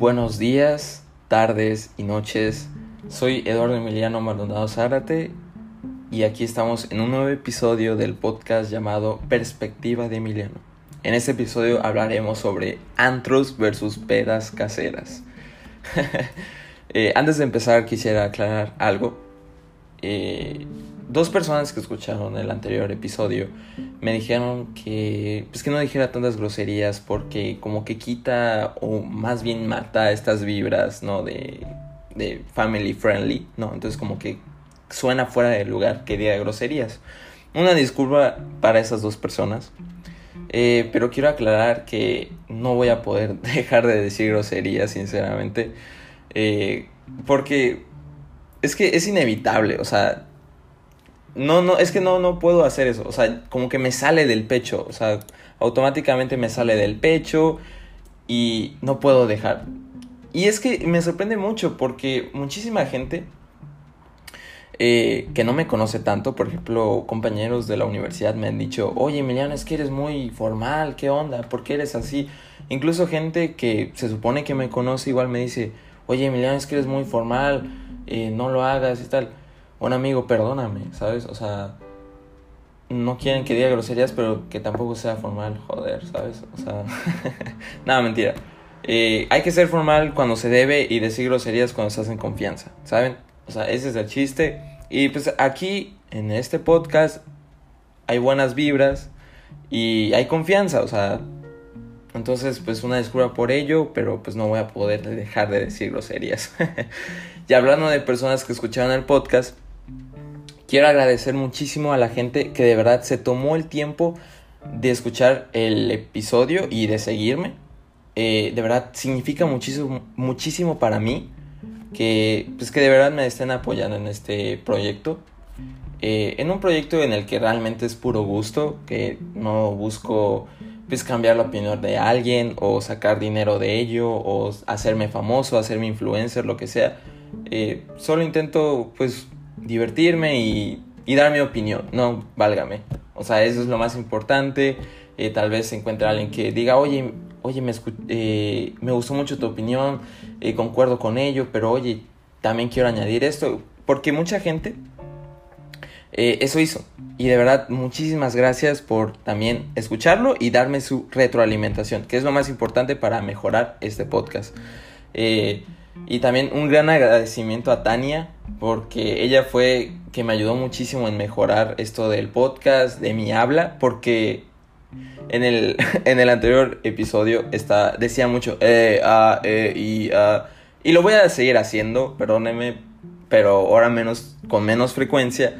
Buenos días, tardes y noches. Soy Eduardo Emiliano Maldonado Zárate y aquí estamos en un nuevo episodio del podcast llamado Perspectiva de Emiliano. En este episodio hablaremos sobre antros versus pedas caseras. Eh, antes de empezar quisiera aclarar algo. Eh, dos personas que escucharon el anterior episodio me dijeron que pues que no dijera tantas groserías porque como que quita o más bien mata estas vibras, ¿no? De, de family friendly, ¿no? Entonces como que suena fuera de lugar que diga groserías. Una disculpa para esas dos personas. Eh, pero quiero aclarar que no voy a poder dejar de decir groserías, sinceramente. Eh, porque es que es inevitable, o sea, no, no, es que no, no puedo hacer eso. O sea, como que me sale del pecho. O sea, automáticamente me sale del pecho y no puedo dejar. Y es que me sorprende mucho porque muchísima gente eh, que no me conoce tanto, por ejemplo, compañeros de la universidad me han dicho, oye Emiliano, es que eres muy formal, ¿qué onda? ¿Por qué eres así? Incluso gente que se supone que me conoce igual me dice, oye Emiliano, es que eres muy formal, eh, no lo hagas y tal un amigo, perdóname, ¿sabes? O sea, no quieren que diga groserías, pero que tampoco sea formal, joder, ¿sabes? O sea, nada, mentira. Eh, hay que ser formal cuando se debe y decir groserías cuando se hacen confianza, ¿saben? O sea, ese es el chiste. Y pues aquí, en este podcast, hay buenas vibras y hay confianza, o sea, entonces pues una disculpa por ello, pero pues no voy a poder dejar de decir groserías. y hablando de personas que escucharon el podcast, Quiero agradecer muchísimo a la gente que de verdad se tomó el tiempo de escuchar el episodio y de seguirme. Eh, de verdad significa muchísimo, muchísimo para mí que, pues, que de verdad me estén apoyando en este proyecto. Eh, en un proyecto en el que realmente es puro gusto, que no busco pues cambiar la opinión de alguien o sacar dinero de ello o hacerme famoso, hacerme influencer, lo que sea. Eh, solo intento pues divertirme y, dar mi opinión, no, válgame. O sea, eso es lo más importante. Eh, tal vez se encuentre alguien que diga, oye, oye, me, eh, me gustó mucho tu opinión, eh, concuerdo con ello, pero oye, también quiero añadir esto, porque mucha gente eso hizo. Y de verdad, muchísimas gracias por también escucharlo y darme su retroalimentación, que es lo más importante para mejorar este podcast. y también un gran agradecimiento a Tania porque ella fue que me ayudó muchísimo en mejorar esto del podcast, de mi habla, porque en el, en el anterior episodio está, decía mucho eh, a, eh, y a, y lo voy a seguir haciendo, perdóneme, pero ahora menos, con menos frecuencia,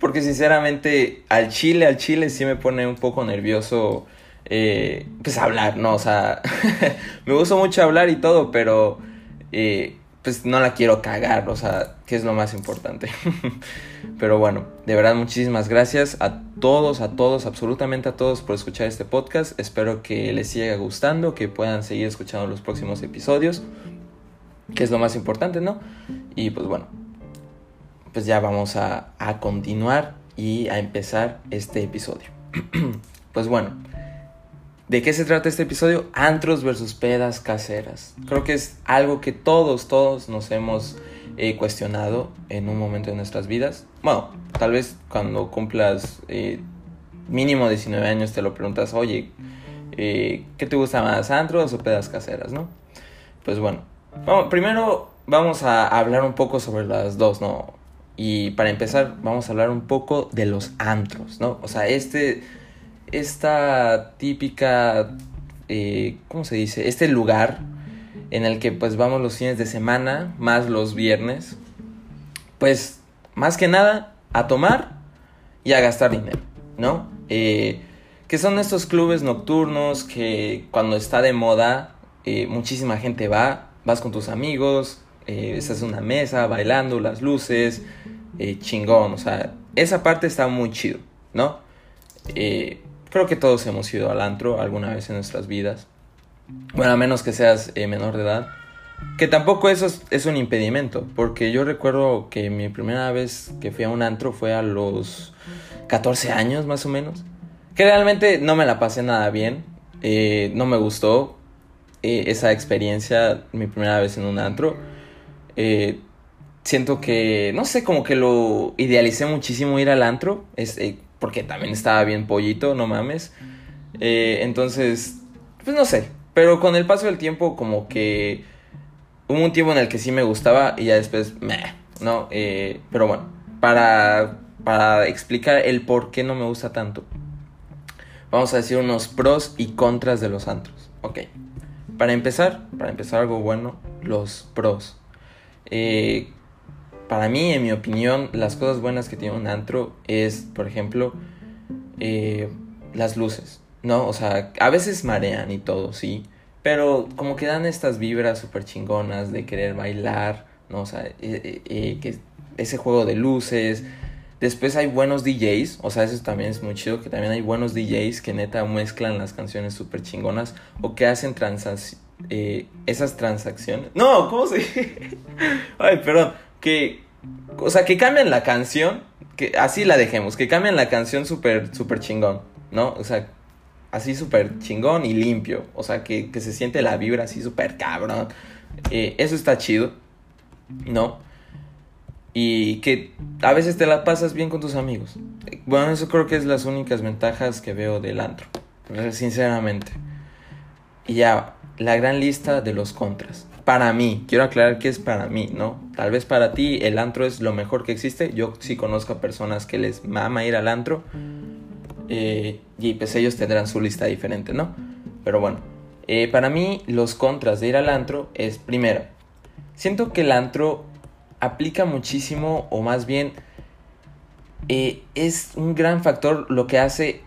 porque sinceramente al chile, al chile sí me pone un poco nervioso, eh, pues hablar, ¿no? O sea, me gusta mucho hablar y todo, pero... Eh, pues no la quiero cagar, o sea, que es lo más importante. Pero bueno, de verdad muchísimas gracias a todos, a todos, absolutamente a todos por escuchar este podcast. Espero que les siga gustando, que puedan seguir escuchando los próximos episodios, que es lo más importante, ¿no? Y pues bueno, pues ya vamos a, a continuar y a empezar este episodio. pues bueno. ¿De qué se trata este episodio? Antros versus pedas caseras. Creo que es algo que todos, todos nos hemos eh, cuestionado en un momento de nuestras vidas. Bueno, tal vez cuando cumplas eh, mínimo 19 años te lo preguntas, oye, eh, ¿qué te gusta más, antros o pedas caseras, no? Pues bueno, primero vamos a hablar un poco sobre las dos, ¿no? Y para empezar, vamos a hablar un poco de los antros, ¿no? O sea, este esta típica, eh, ¿cómo se dice? Este lugar en el que pues vamos los fines de semana, más los viernes, pues más que nada a tomar y a gastar dinero, ¿no? Eh, que son estos clubes nocturnos que cuando está de moda eh, muchísima gente va, vas con tus amigos, eh, estás en una mesa bailando, las luces, chingón, o sea, esa parte está muy chido, ¿no? Creo que todos hemos ido al antro alguna vez en nuestras vidas. Bueno, a menos que seas eh, menor de edad. Que tampoco eso es, un impedimento, porque yo recuerdo que mi primera vez que fui a un antro fue a los 14 años más o menos. Que realmente no me la pasé nada bien, eh, no me gustó. eh, esa experiencia, mi primera vez en un antro. Siento que, no sé, como que lo idealicé muchísimo ir al antro, es, eh, porque también estaba bien pollito, no mames. entonces, pues no sé, pero con el paso del tiempo como que hubo un tiempo en el que sí me gustaba y ya después, meh, ¿no? pero bueno, para, para explicar el por qué no me gusta tanto, vamos a decir unos pros y contras de los antros. Ok. Para empezar, para empezar algo bueno, los pros. Eh, para mí, en mi opinión, las cosas buenas que tiene un antro es, por ejemplo, eh, las luces, ¿no? O sea, a veces marean y todo, sí. Pero como que dan estas vibras súper chingonas de querer bailar, ¿no? O sea, eh, que ese juego de luces, Después hay buenos DJs, o sea, eso también es muy chido, que también hay buenos DJs que neta mezclan las canciones súper chingonas o que hacen eh, esas transacciones. No, ¿cómo se Ay, perdón, que, o sea, que cambian la canción, que así la dejemos, que cambian la canción súper, súper chingón, ¿no? O sea, así súper chingón y limpio, o sea, que, se siente la vibra así súper cabrón. Eh, eso está chido, ¿no? y que a veces te la pasas bien con tus amigos. Bueno, eso creo que es las únicas ventajas que veo del antro, sinceramente. Y ya, la gran lista de los contras. Para mí, quiero aclarar que es para mí, ¿no? Tal vez para ti el antro es lo mejor que existe. Yo sí conozco a personas que les mama ir al antro. Eh, y pues ellos tendrán su lista diferente, ¿no? Pero bueno, eh, para mí los contras de ir al antro es, primero, siento que el antro aplica muchísimo, o más bien eh, es un gran factor lo que hace,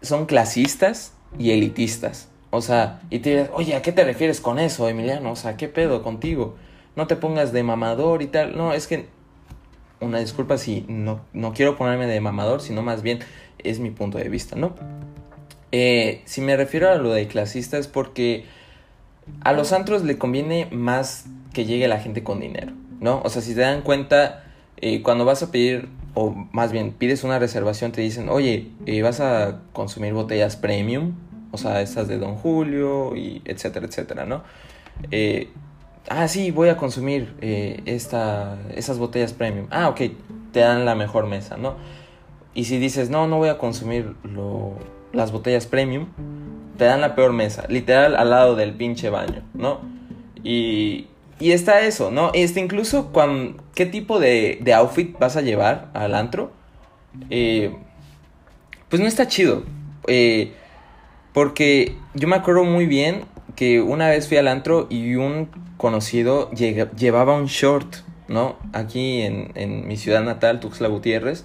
son clasistas y elitistas. O sea, y te dirás, oye, ¿a qué te refieres con eso, Emiliano? O sea, ¿qué pedo contigo? No te pongas de mamador y tal. No, es que, una disculpa si no, no quiero ponerme de mamador, sino más bien es mi punto de vista, ¿no? Eh, si me refiero a lo de clasista es porque a los antros le conviene más que llegue la gente con dinero. ¿no? O sea, si te dan cuenta, eh, cuando vas a pedir, o más bien pides una reservación, te dicen, oye, eh, vas a consumir botellas premium, o sea, estas de Don Julio, y etcétera, etcétera, ¿no? Eh, ah, sí, voy a consumir esta, esas botellas premium. Ah, ok, te dan la mejor mesa, ¿no? Y si dices, no, no voy a consumir las botellas premium, te dan la peor mesa, literal al lado del pinche baño, ¿no? Y, y está eso, ¿no? Este, incluso qué tipo de, de outfit vas a llevar al antro, eh, pues no está chido. Eh, porque yo me acuerdo muy bien que una vez fui al antro y un conocido llevaba un short, ¿no? Aquí en, en mi ciudad natal, Tuxtla Gutiérrez,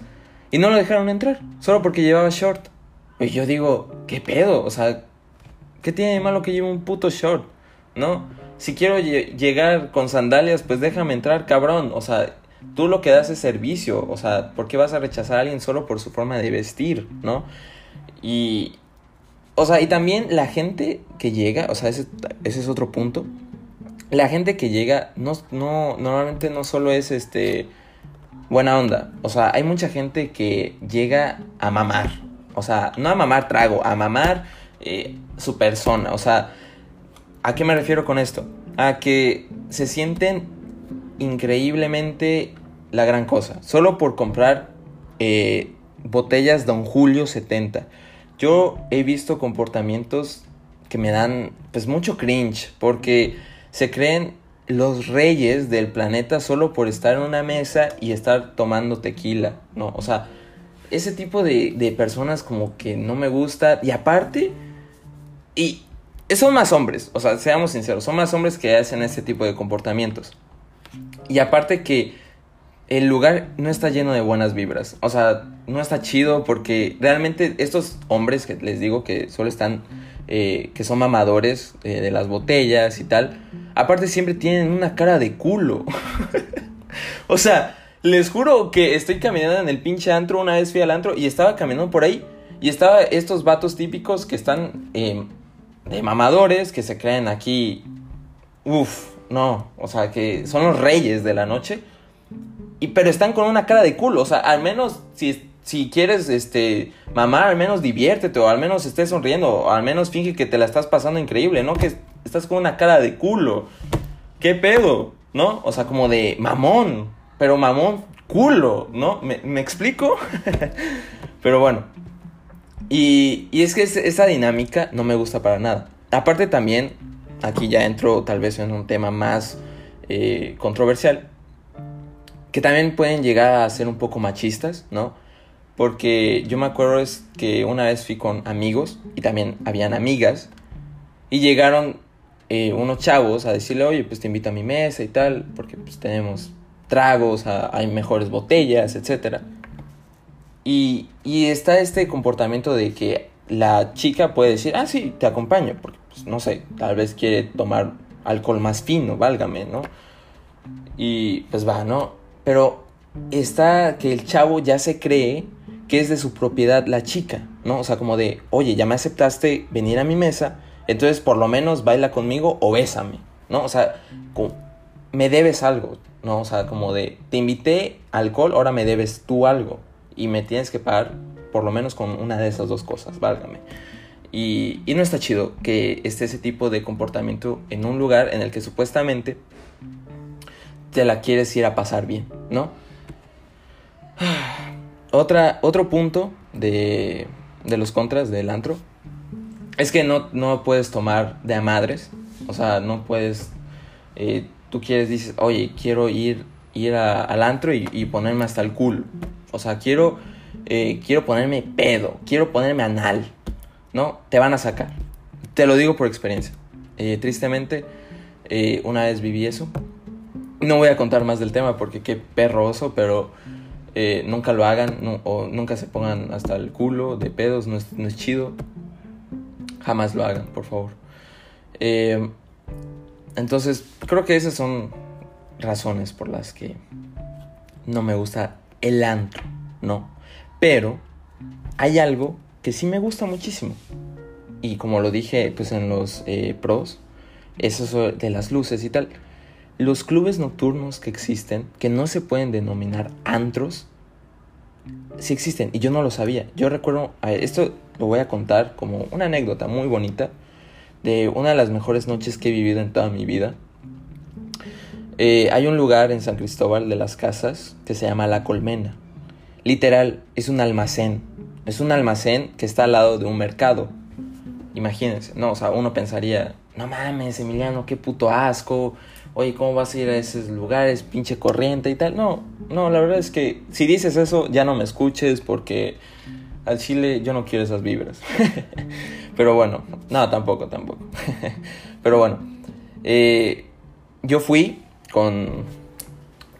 y no lo dejaron entrar, solo porque llevaba short. Y yo digo, ¿qué pedo? O sea, ¿qué tiene de malo que lleve un puto short? ¿No? si quiero llegar con sandalias, pues déjame entrar, cabrón. O sea, tú lo que das es servicio. O sea, ¿por qué vas a rechazar a alguien solo por su forma de vestir, no? Y. O sea, y también la gente que llega, o sea, ese, ese es otro punto. La gente que llega, no, no, normalmente no solo es este. Buena onda. O sea, hay mucha gente que llega a mamar. O sea, no a mamar trago, a mamar eh, su persona. O sea, ¿A qué me refiero con esto? A que se sienten increíblemente la gran cosa. Solo por comprar eh, botellas Don Julio 70. Yo he visto comportamientos que me dan pues mucho cringe. Porque se creen los reyes del planeta solo por estar en una mesa y estar tomando tequila. ¿no? O sea, ese tipo de, de personas como que no me gusta. Y aparte... Y, son más hombres, o sea, seamos sinceros, son más hombres que hacen este tipo de comportamientos. Y aparte que el lugar no está lleno de buenas vibras, o sea, no está chido porque realmente estos hombres que les digo que solo están, eh, que son mamadores eh, de las botellas y tal, aparte siempre tienen una cara de culo. o sea, les juro que estoy caminando en el pinche antro, una vez fui al antro y estaba caminando por ahí y estaba estos vatos típicos que están... Eh, de mamadores que se creen aquí, uff, no, o sea, que son los reyes de la noche, y pero están con una cara de culo, o sea, al menos si, si quieres este mamar, al menos diviértete, o al menos estés sonriendo, o al menos finge que te la estás pasando increíble, ¿no? Que estás con una cara de culo. ¿Qué pedo? ¿No? O sea, como de mamón. Pero mamón, culo, ¿no? ¿Me, me explico? pero bueno. Y, y es que esa dinámica no me gusta para nada. Aparte también, aquí ya entro tal vez en un tema más eh, controversial, que también pueden llegar a ser un poco machistas, ¿no? Porque yo me acuerdo es que una vez fui con amigos y también habían amigas y llegaron eh, unos chavos a decirle, oye, pues te invito a mi mesa y tal, porque pues tenemos tragos, hay mejores botellas, etc. Y, y está este comportamiento de que la chica puede decir, ah, sí, te acompaño, porque, pues, no sé, tal vez quiere tomar alcohol más fino, válgame, ¿no? Y pues va, ¿no? Pero está que el chavo ya se cree que es de su propiedad la chica, ¿no? O sea, como de, oye, ya me aceptaste venir a mi mesa, entonces por lo menos baila conmigo o bésame, ¿no? O sea, me debes algo, ¿no? O sea, como de, te invité alcohol, ahora me debes tú algo y me tienes que pagar por lo menos con una de esas dos cosas, válgame. Y, y no está chido que esté ese tipo de comportamiento en un lugar en el que supuestamente te la quieres ir a pasar bien, ¿no? Otra, otro punto de, de los contras del antro es que no, no puedes tomar de a madres, o sea, no puedes, eh, tú quieres, dices, oye, quiero ir, ir al antro y, ponerme hasta el culo, o sea, quiero, eh, quiero ponerme pedo, quiero ponerme anal, ¿no? Te van a sacar, te lo digo por experiencia, eh, tristemente, una vez viví eso, no voy a contar más del tema porque qué perroso, pero eh, nunca lo hagan o nunca se pongan hasta el culo de pedos, no es, no es chido. Jamás lo hagan, por favor. Eh, entonces, creo que esas son razones por las que no me gusta el antro, ¿no? Pero hay algo que sí me gusta muchísimo. Y como lo dije pues en los eh, pros, eso de las luces y tal. Los clubes nocturnos que existen, que no se pueden denominar antros, sí existen y yo no lo sabía. Yo recuerdo, esto lo voy a contar como una anécdota muy bonita de una de las mejores noches que he vivido en toda mi vida. Eh, hay un lugar en San Cristóbal de las Casas que se llama La Colmena. Literal, es un almacén. Es un almacén que está al lado de un mercado. Imagínense, no, o sea, uno pensaría, no mames, Emiliano, qué puto asco, oye, ¿cómo vas a ir a esos lugares, pinche corriente y tal? No, no, la verdad es que si dices eso, ya no me escuches porque al chile yo no quiero esas vibras. Pero bueno, no, tampoco, tampoco. Pero bueno, eh, yo fui con,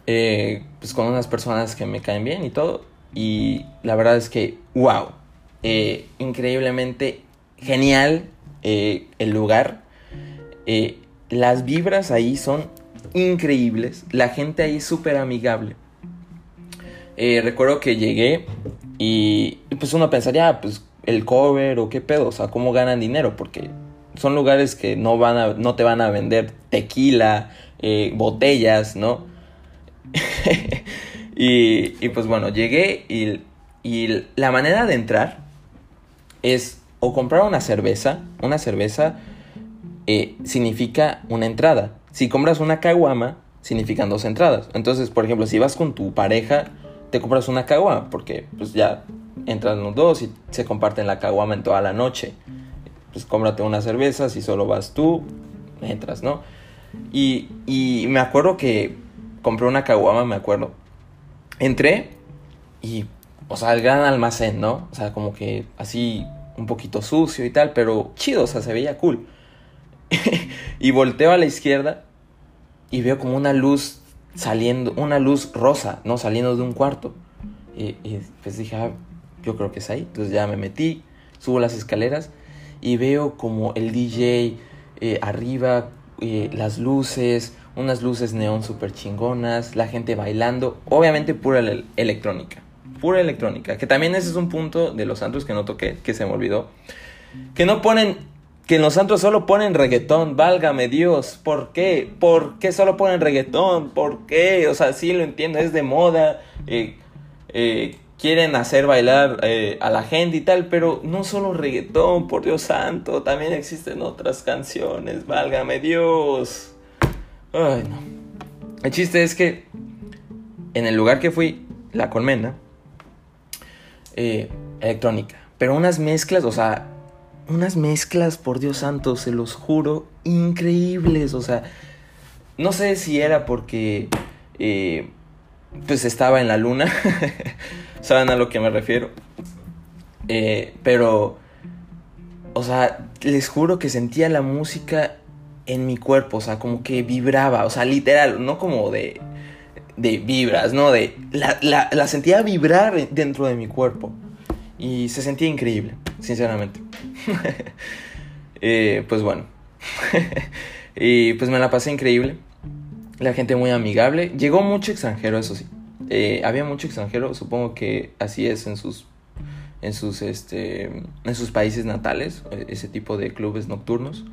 eh, pues con unas personas que me caen bien y todo. Y la verdad es que, wow, eh, increíblemente genial el lugar las vibras ahí son increíbles. La gente ahí es súper amigable. Eh, recuerdo que llegué y, pues uno pensaría, ah, pues el cover o qué pedo, o sea, cómo ganan dinero, porque son lugares que no, van a, no te van a vender tequila, eh, botellas, ¿no? y, y, pues bueno, llegué y, y la manera de entrar es o comprar una cerveza, una cerveza eh, significa una entrada. Si compras una caguama, significan dos entradas. Entonces, por ejemplo, si vas con tu pareja, te compras una caguama, porque pues ya entran los dos y se comparten la caguama en toda la noche. Pues cómprate una cerveza, si solo vas tú, entras, ¿no? Y, y me acuerdo que compré una caguama, me acuerdo. Entré y, o sea, el gran almacén, ¿no? O sea, como que así un poquito sucio y tal, pero chido, o sea, se veía cool. y volteo a la izquierda y veo como una luz saliendo, una luz rosa, ¿no? Saliendo de un cuarto. Y, pues dije, ah, yo creo que es ahí. Entonces ya me metí, subo las escaleras y veo como el DJ eh, arriba, eh, las luces, unas luces neón súper chingonas, la gente bailando, obviamente pura electrónica, pura electrónica, que también ese es un punto de los santos que no toqué, que se me olvidó, que no ponen que en los santos solo ponen reggaetón, válgame Dios, ¿por qué? ¿Por qué solo ponen reggaetón? ¿Por qué? O sea, sí lo entiendo, es de moda. Eh, eh, quieren hacer bailar eh, a la gente y tal, pero no solo reggaetón, por Dios santo, también existen otras canciones, válgame Dios. Ay, no. El chiste es que en el lugar que fui, la colmena, eh, electrónica, pero unas mezclas, o sea, unas mezclas, por Dios santo, se los juro, increíbles, o sea, no sé si era porque... Eh, pues estaba en la luna. ¿Saben a lo que me refiero? Eh, pero, o sea, les juro que sentía la música en mi cuerpo, o sea, como que vibraba, o sea, literal, no como de, de vibras, no, de, la, la, sentía vibrar dentro de mi cuerpo. Y se sentía increíble, sinceramente. Eh, pues bueno. y pues me la pasé increíble la gente muy amigable. Llegó mucho extranjero, eso sí. Eh, había mucho extranjero, supongo que así es en sus en sus este en sus países natales, ese tipo de clubes nocturnos.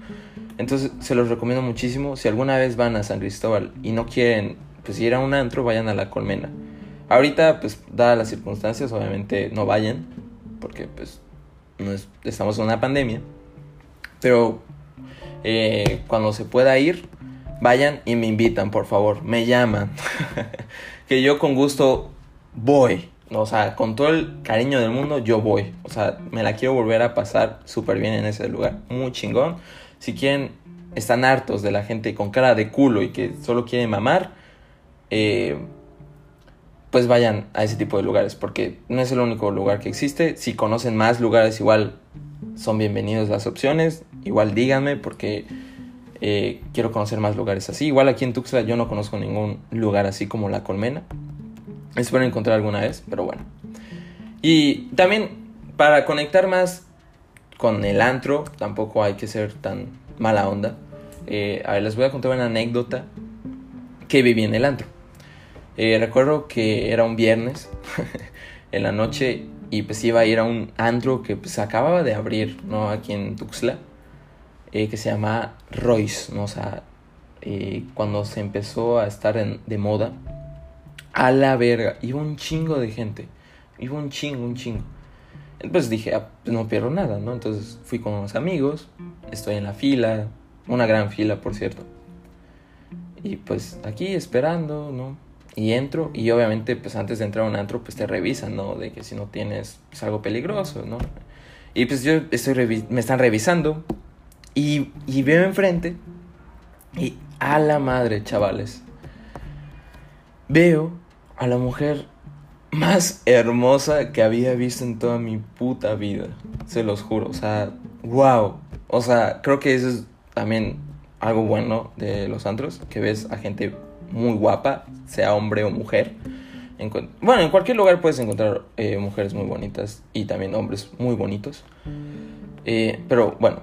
Entonces se los recomiendo muchísimo. Si alguna vez van a San Cristóbal y no quieren pues ir a un antro, vayan a la Colmena. Ahorita pues dadas las circunstancias, obviamente no vayan porque pues no estamos en una pandemia. Pero eh, cuando se pueda ir, vayan y me invitan, por favor, me llaman. que yo con gusto voy. O sea, con todo el cariño del mundo, yo voy. O sea, me la quiero volver a pasar súper bien en ese lugar. Muy chingón. Si quieren, están hartos de la gente con cara de culo y que solo quieren mamar, eh, pues vayan a ese tipo de lugares. Porque no es el único lugar que existe. Si conocen más lugares, igual son bienvenidos las opciones. Igual díganme porque eh, quiero conocer más lugares así. Igual aquí en Tuxtla yo no conozco ningún lugar así como La Colmena. Espero encontrar alguna vez, pero bueno. Y también para conectar más con el antro, tampoco hay que ser tan mala onda. Eh, a ver, les voy a contar una anécdota que viví en el antro. Eh, recuerdo que era un viernes en la noche y pues iba a ir a un antro que pues acababa de abrir, ¿no? Aquí en Tuxtla. Eh, que se llama Royce, ¿no? O sea, eh, cuando se empezó a estar de moda, a la verga, iba un chingo de gente, iba un chingo, un chingo. Entonces dije, ah, pues no pierdo nada, ¿no? Entonces fui con unos amigos, estoy en la fila, una gran fila, por cierto. Y pues aquí esperando, ¿no? Y entro, y obviamente, pues antes de entrar a un antro, pues te revisan, ¿no? De que si no tienes pues, algo peligroso, ¿no? Y pues yo estoy me están revisando, y, y veo enfrente y a la madre, chavales. Veo a la mujer más hermosa que había visto en toda mi puta vida. Se los juro. O sea, wow. O sea, creo que eso es también algo bueno de los antros. Que ves a gente muy guapa, sea hombre o mujer. bueno, en cualquier lugar puedes encontrar eh, mujeres muy bonitas y también hombres muy bonitos. Eh, pero bueno,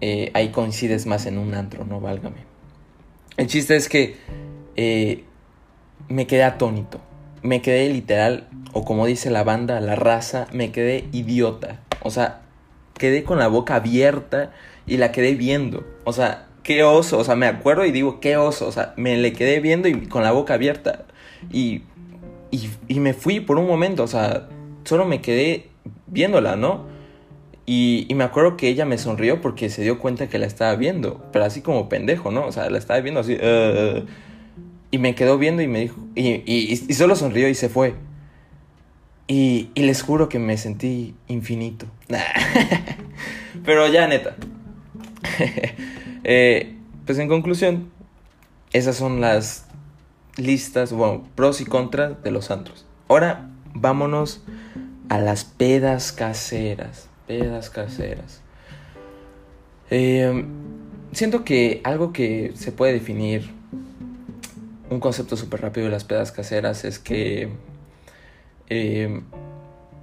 eh, ahí coincides más en un antro, no válgame. El chiste es que me quedé atónito. Me quedé literal, o como dice la banda, la raza, me quedé idiota. O sea, quedé con la boca abierta y la quedé viendo. O sea, qué oso. O sea, me acuerdo y digo, qué oso. O sea, me le quedé viendo y con la boca abierta. Y, y, me fui por un momento. O sea, solo me quedé viéndola, ¿no? Y, me acuerdo que ella me sonrió porque se dio cuenta que la estaba viendo, pero así como pendejo, ¿no? O sea, la estaba viendo así. Uh, y me quedó viendo y me dijo. Y, y, solo sonrió y se fue. Y, les juro que me sentí infinito. pero ya, neta. Eh, pues en conclusión, esas son las listas, bueno, pros y contras de los santos. Ahora vámonos a las pedas caseras pedas caseras. Eh, siento que algo que se puede definir, un concepto súper rápido de las pedas caseras es que eh,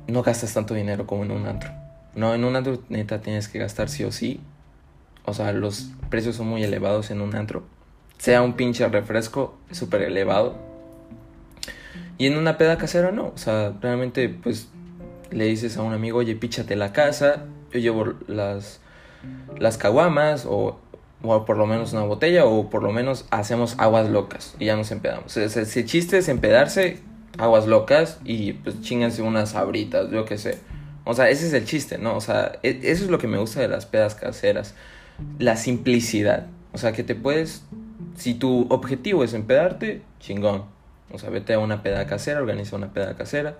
no gastas tanto dinero como en un antro. No, en un antro neta tienes que gastar sí o sí. O sea, los precios son muy elevados en un antro. Sea un pinche refresco, súper elevado. Y en una peda casera no. O sea, realmente pues le dices a un amigo, oye, píchate la casa, yo llevo las, las caguamas o, o, por lo menos una botella o por lo menos hacemos aguas locas y ya nos empedamos. ese chiste es empedarse aguas locas y pues chinganse unas sabritas, yo qué sé. O sea, ese es el chiste, ¿no? O sea, e, eso es lo que me gusta de las pedas caseras. La simplicidad. O sea, que te puedes... Si tu objetivo es empedarte, chingón. O sea, vete a una peda casera, organiza una peda casera.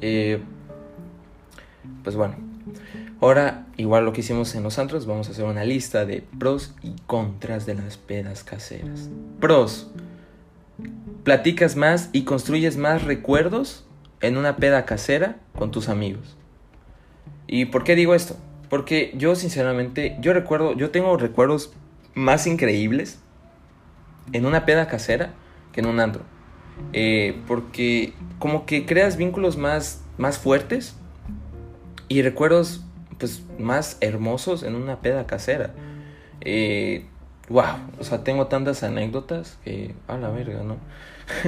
Eh, pues bueno. Ahora, igual lo que hicimos en los antros, vamos a hacer una lista de pros y contras de las pedas caseras. Pros. Platicas más y construyes más recuerdos en una peda casera con tus amigos. ¿Y por qué digo esto? Porque yo sinceramente, yo recuerdo, yo tengo recuerdos más increíbles en una peda casera que en un antro. Eh, porque como que creas vínculos más, más fuertes y recuerdos pues más hermosos en una peda casera. Eh, wow, o sea, tengo tantas anécdotas que a la verga, ¿no?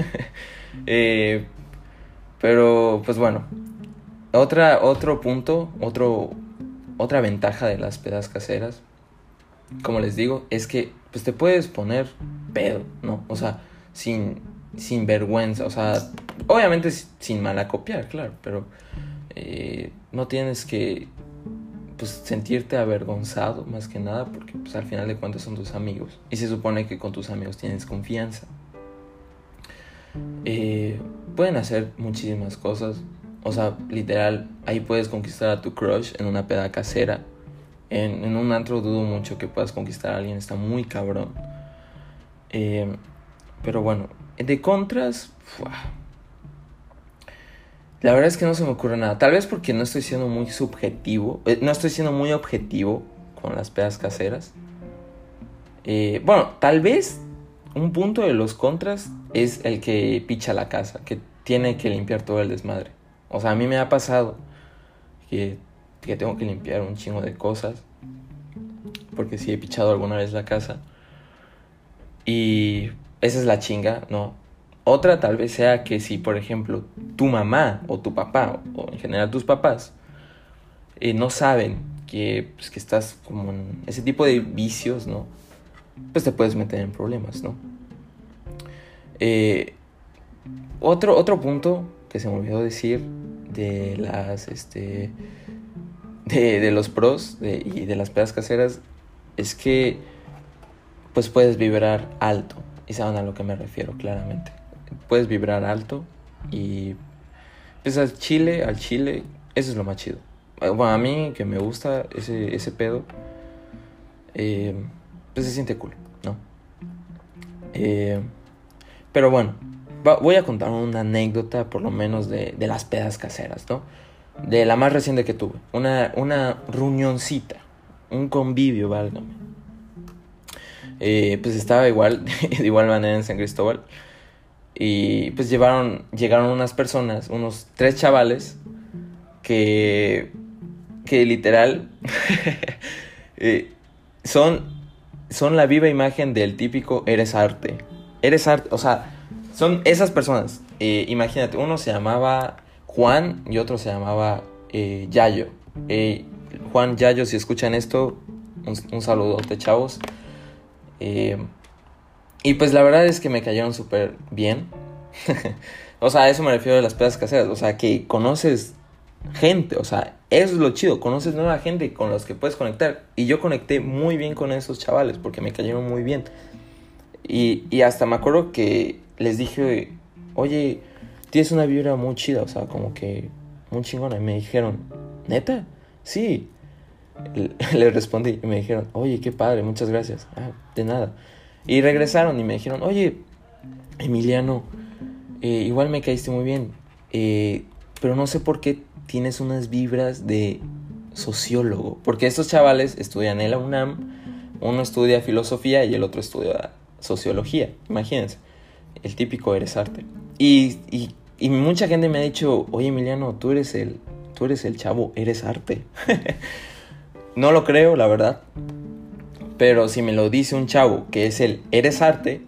eh, pero pues bueno, otra, otro punto, otro, otra ventaja de las pedas caseras, como les digo, es que pues te puedes poner pedo, ¿no? O sea, sin, sin vergüenza, o sea, obviamente sin mala copiar, claro, pero eh, no tienes que pues sentirte avergonzado más que nada porque pues al final de cuentas son tus amigos y se supone que con tus amigos tienes confianza. Eh, pueden hacer muchísimas cosas, o sea, literal, ahí puedes conquistar a tu crush en una peda casera. En, en un antro dudo mucho que puedas conquistar a alguien, está muy cabrón. Eh, pero bueno, de contras, la verdad es que no se me ocurre nada. Tal vez porque no estoy siendo muy subjetivo, eh, no estoy siendo muy objetivo con las pedas caseras. Eh, bueno, tal vez un punto de los contras es el que picha la casa, que tiene que limpiar todo el desmadre. O sea, a mí me ha pasado que, que tengo que limpiar un chingo de cosas. Porque sí he pichado alguna vez la casa. Y esa es la chinga, ¿no? Otra tal vez sea que si, por ejemplo, tu mamá o tu papá, o en general tus papás, eh, no saben que, pues, que estás como en ese tipo de vicios, ¿no? Pues te puedes meter en problemas, ¿no? Eh, otro, otro punto que se me olvidó decir de las, este, de, los pros y de las pedas caseras es que, pues puedes vibrar alto. Y saben a lo que me refiero claramente. Puedes vibrar alto y pues al chile, al chile, eso es lo más chido. Bueno, a mí que me gusta ese, ese pedo, eh, pues se siente cool, ¿no? Eh, pero bueno, voy a contar una anécdota por lo menos de, de, las pedas caseras, ¿no? De la más reciente que tuve. Una, una reunioncita, un convivio, válgame. Eh, pues estaba igual, de igual manera en San Cristóbal. Y pues llevaron, llegaron unas personas, unos tres chavales, que, que literal eh, son, son la viva imagen del típico eres arte. Eres arte, o sea, son esas personas. Eh, imagínate, uno se llamaba Juan y otro se llamaba eh, Yayo. Eh, Juan, Yayo, si escuchan esto, un, un saludote, chavos. Eh, y pues la verdad es que me cayeron súper bien. o sea, a eso me refiero de las pedas caseras. O sea, que conoces gente. O sea, eso es lo chido. Conoces nueva gente con los que puedes conectar. Y yo conecté muy bien con esos chavales porque me cayeron muy bien. Y, y hasta me acuerdo que les dije, oye, tienes una vibra muy chida, o sea, como que muy chingona. Y me dijeron, ¿neta? Sí. Le respondí y me dijeron, oye, qué padre, muchas gracias. Ah, de nada. Y regresaron y me dijeron, oye, Emiliano, eh, igual me caíste muy bien, eh, pero no sé por qué tienes unas vibras de sociólogo. Porque estos chavales estudian en la UNAM, uno estudia filosofía y el otro estudia sociología, imagínense el típico eres arte. Y, y, y, mucha gente me ha dicho, oye Emiliano, tú eres el, tú eres el chavo, eres arte. no lo creo, la verdad. Pero si me lo dice un chavo que es el eres arte,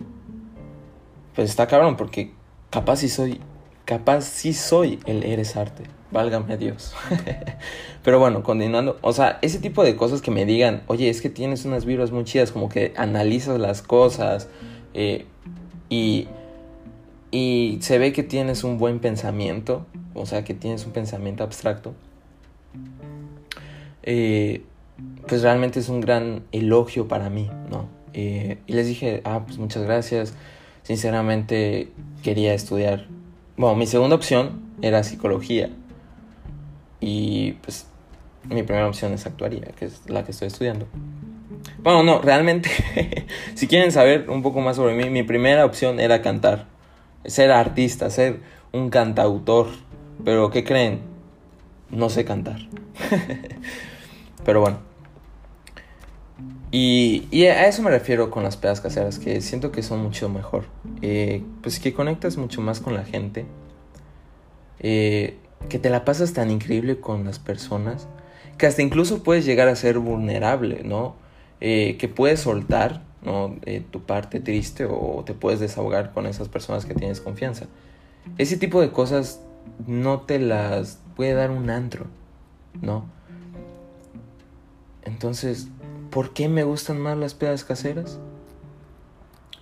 pues está cabrón, porque capaz si soy, capaz si soy el eres arte. Válgame Dios. Pero bueno, continuando. O sea, ese tipo de cosas que me digan, oye, es que tienes unas vibras muy chidas, como que analizas las cosas. Eh, y y se ve que tienes un buen pensamiento, o sea, que tienes un pensamiento abstracto, eh, pues realmente es un gran elogio para mí, ¿no? Eh, y les dije, ah, pues muchas gracias. Sinceramente quería estudiar. Bueno, mi segunda opción era psicología. Y pues mi primera opción es actuaría, que es la que estoy estudiando. Bueno, no, realmente, si quieren saber un poco más sobre mí, mi primera opción era cantar. Ser artista, ser un cantautor. Pero, ¿qué creen? No sé cantar. Pero bueno. Y, a eso me refiero con las pedas caseras, que siento que son mucho mejor. Eh, pues que conectas mucho más con la gente. Eh, que te la pasas tan increíble con las personas. Que hasta incluso puedes llegar a ser vulnerable, ¿no? Eh, que puedes soltar, ¿no? tu parte triste o te puedes desahogar con esas personas que tienes confianza. Ese tipo de cosas no te las puede dar un antro, ¿no? Entonces, ¿por qué me gustan más las pedas caseras?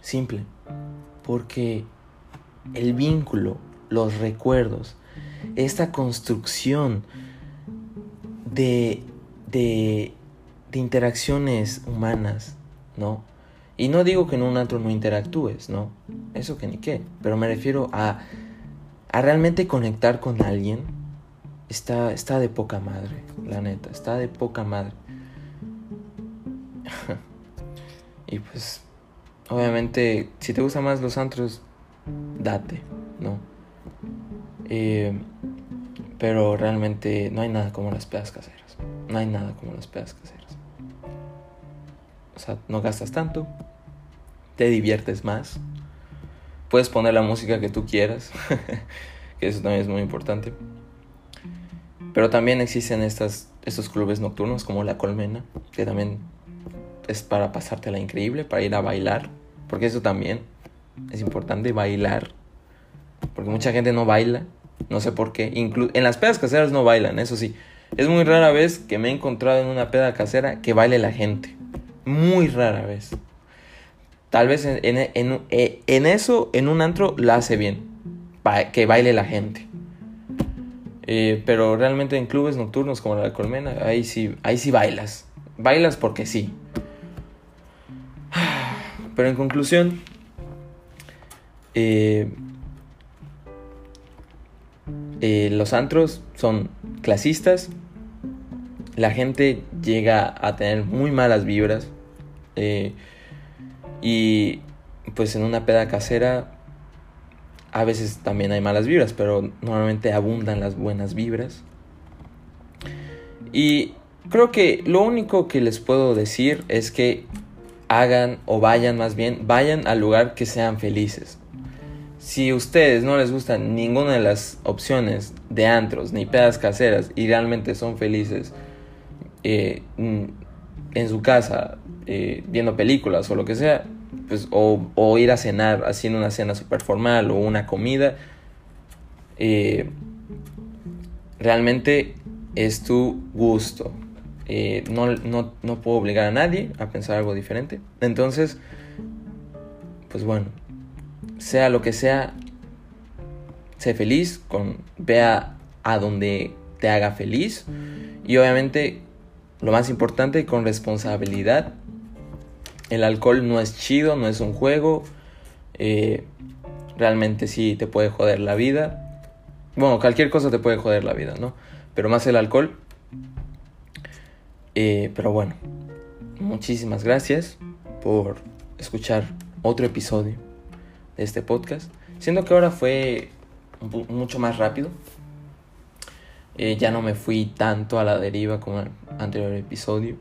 Simple, porque el vínculo, los recuerdos, esta construcción de, de, de interacciones humanas, ¿no? Y no digo que en un antro no interactúes, ¿no? Eso que ni qué. Pero me refiero a, a realmente conectar con alguien. Está, está de poca madre, la neta. Está de poca madre. y pues, obviamente, si te gustan más los antros, date, ¿no? Eh, pero realmente no hay nada como las pedas caseras. No hay nada como las pedas caseras. O sea, no gastas tanto, te diviertes más, puedes poner la música que tú quieras, que eso también es muy importante. Pero también existen estas, estos clubes nocturnos como La Colmena, que también es para pasártela increíble, para ir a bailar, porque eso también es importante, bailar, porque mucha gente no baila, no sé por qué, en las pedas caseras no bailan, eso sí, es muy rara vez que me he encontrado en una peda casera que baile la gente, muy rara vez. Tal vez en, en, en, eso, en un antro, la hace bien, que baile la gente. Eh, pero realmente en clubes nocturnos como la Colmena, ahí sí, ahí sí bailas. Bailas porque sí. Pero en conclusión, eh, eh, los antros son clasistas, la gente llega a tener muy malas vibras eh, y pues en una peda casera a veces también hay malas vibras, pero normalmente abundan las buenas vibras. Y creo que lo único que les puedo decir es que hagan o vayan más bien, vayan al lugar que sean felices. Si ustedes no les gustan ninguna de las opciones de antros ni pedas caseras y realmente son felices eh, en su casa eh, viendo películas o lo que sea, pues, o, ir a cenar haciendo una cena super formal o una comida, eh, realmente es tu gusto. Eh, no, no, puedo obligar a nadie a pensar algo diferente. Entonces, pues bueno, sea lo que sea, sé feliz, con, vea a donde te haga feliz y obviamente lo más importante con responsabilidad. El alcohol no es chido, no es un juego. Eh, realmente sí te puede joder la vida. Bueno, cualquier cosa te puede joder la vida, ¿no? Pero más el alcohol eh, pero bueno, muchísimas gracias por escuchar otro episodio de este podcast. Siendo que ahora fue mucho más rápido. Eh, ya no me fui tanto a la deriva como el anterior episodio.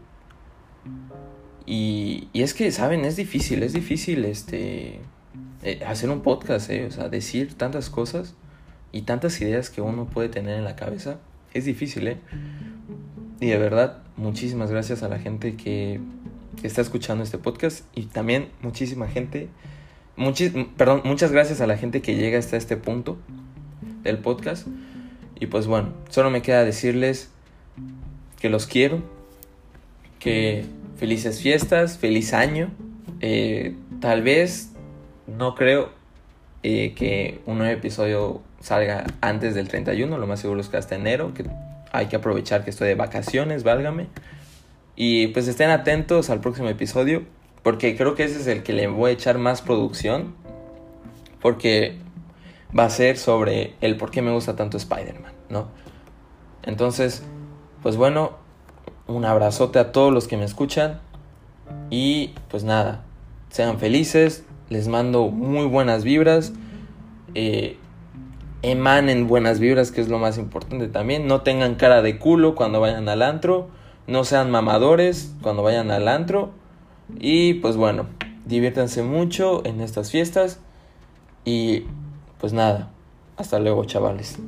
Y, y es que, ¿saben? Es difícil, es difícil este, eh, hacer un podcast, o sea, decir tantas cosas y tantas ideas que uno puede tener en la cabeza. Es difícil, ¿eh? Y de verdad, muchísimas gracias a la gente que está escuchando este podcast y también muchísima gente, perdón, muchas gracias a la gente que llega hasta este punto del podcast. Y pues bueno, solo me queda decirles que los quiero, que felices fiestas, feliz año. Eh, tal vez, no creo, eh, que un nuevo episodio salga antes del 31, lo más seguro es que hasta enero, que hay que aprovechar que estoy de vacaciones, válgame. Y pues estén atentos al próximo episodio, porque creo que ese es el que le voy a echar más producción, porque va a ser sobre el por qué me gusta tanto Spider-Man, ¿no? Entonces, pues bueno, un abrazote a todos los que me escuchan y pues nada, sean felices, les mando muy buenas vibras, eh, emanen buenas vibras, que es lo más importante también, no tengan cara de culo cuando vayan al antro, no sean mamadores cuando vayan al antro y pues bueno, diviértanse mucho en estas fiestas y pues nada, hasta luego chavales.